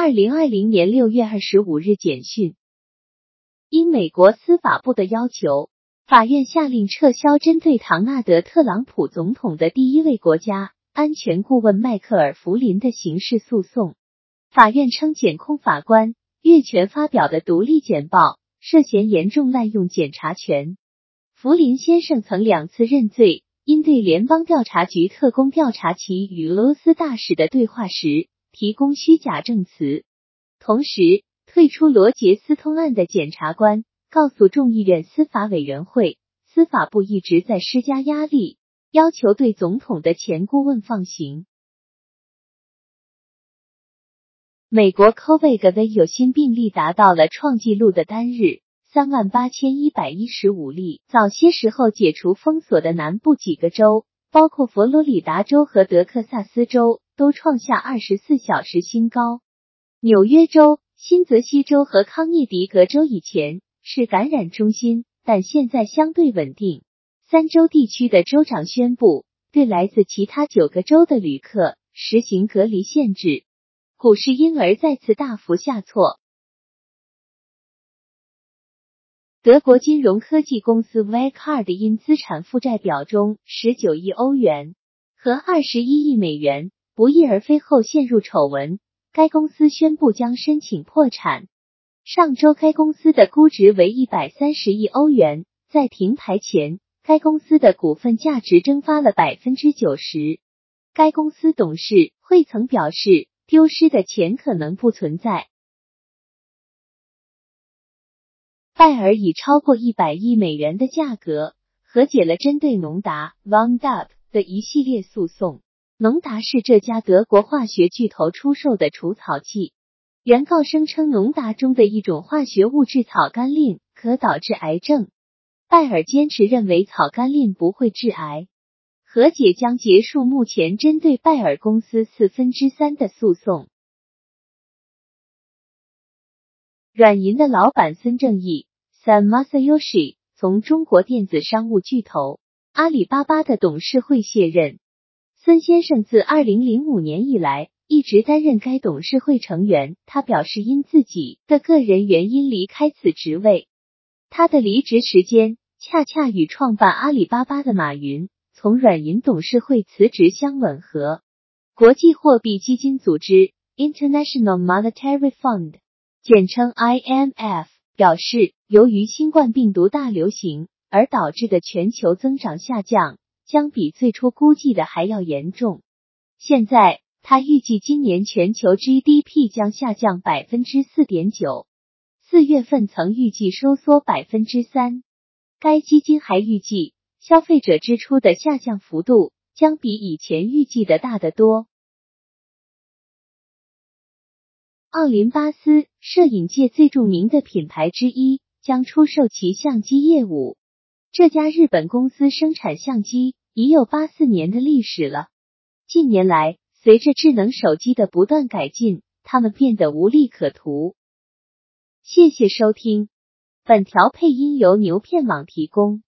二零二零年六月二十五日简讯，因美国司法部的要求，法院下令撤销针对唐纳德·特朗普总统的第一位国家安全顾问迈克尔·弗林的刑事诉讼。法院称，检控法官越权发表的独立简报涉嫌严重滥用检察权。弗林先生曾两次认罪，因对联邦调查局特工调查其与俄罗斯大使的对话时。提供虚假证词，同时退出罗杰斯通案的检察官告诉众议院司法委员会，司法部一直在施加压力，要求对总统的前顾问放行。美国 COVID 有新病例达到了创纪录的单日三万八千一百一十五例。早些时候解除封锁的南部几个州，包括佛罗里达州和德克萨斯州。都创下二十四小时新高。纽约州、新泽西州和康涅狄格州以前是感染中心，但现在相对稳定。三州地区的州长宣布对来自其他九个州的旅客实行隔离限制。股市因而再次大幅下挫。德国金融科技公司 Wirecard 因资产负债表中十九亿欧元和二十一亿美元。不翼而飞后陷入丑闻，该公司宣布将申请破产。上周，该公司的估值为一百三十亿欧元，在停牌前，该公司的股份价值蒸发了百分之九十。该公司董事会曾表示，丢失的钱可能不存在。拜耳以超过一百亿美元的价格和解了针对农达 （Roundup） 的一系列诉讼。农达是这家德国化学巨头出售的除草剂。原告声称，农达中的一种化学物质草甘膦可导致癌症。拜耳坚持认为草甘膦不会致癌。和解将结束目前针对拜耳公司四分之三的诉讼。软银的老板孙正义 （Sam Masayoshi） 从中国电子商务巨头阿里巴巴的董事会卸任。孙先生自二零零五年以来一直担任该董事会成员。他表示，因自己的个人原因离开此职位。他的离职时间恰恰与创办阿里巴巴的马云从软银董事会辞职相吻合。国际货币基金组织 （International Monetary Fund） 简称 IMF 表示，由于新冠病毒大流行而导致的全球增长下降。将比最初估计的还要严重。现在，他预计今年全球 GDP 将下降百分之四点九。四月份曾预计收缩百分之三。该基金还预计，消费者支出的下降幅度将比以前预计的大得多。奥林巴斯，摄影界最著名的品牌之一，将出售其相机业务。这家日本公司生产相机。已有八四年的历史了。近年来，随着智能手机的不断改进，他们变得无利可图。谢谢收听，本条配音由牛片网提供。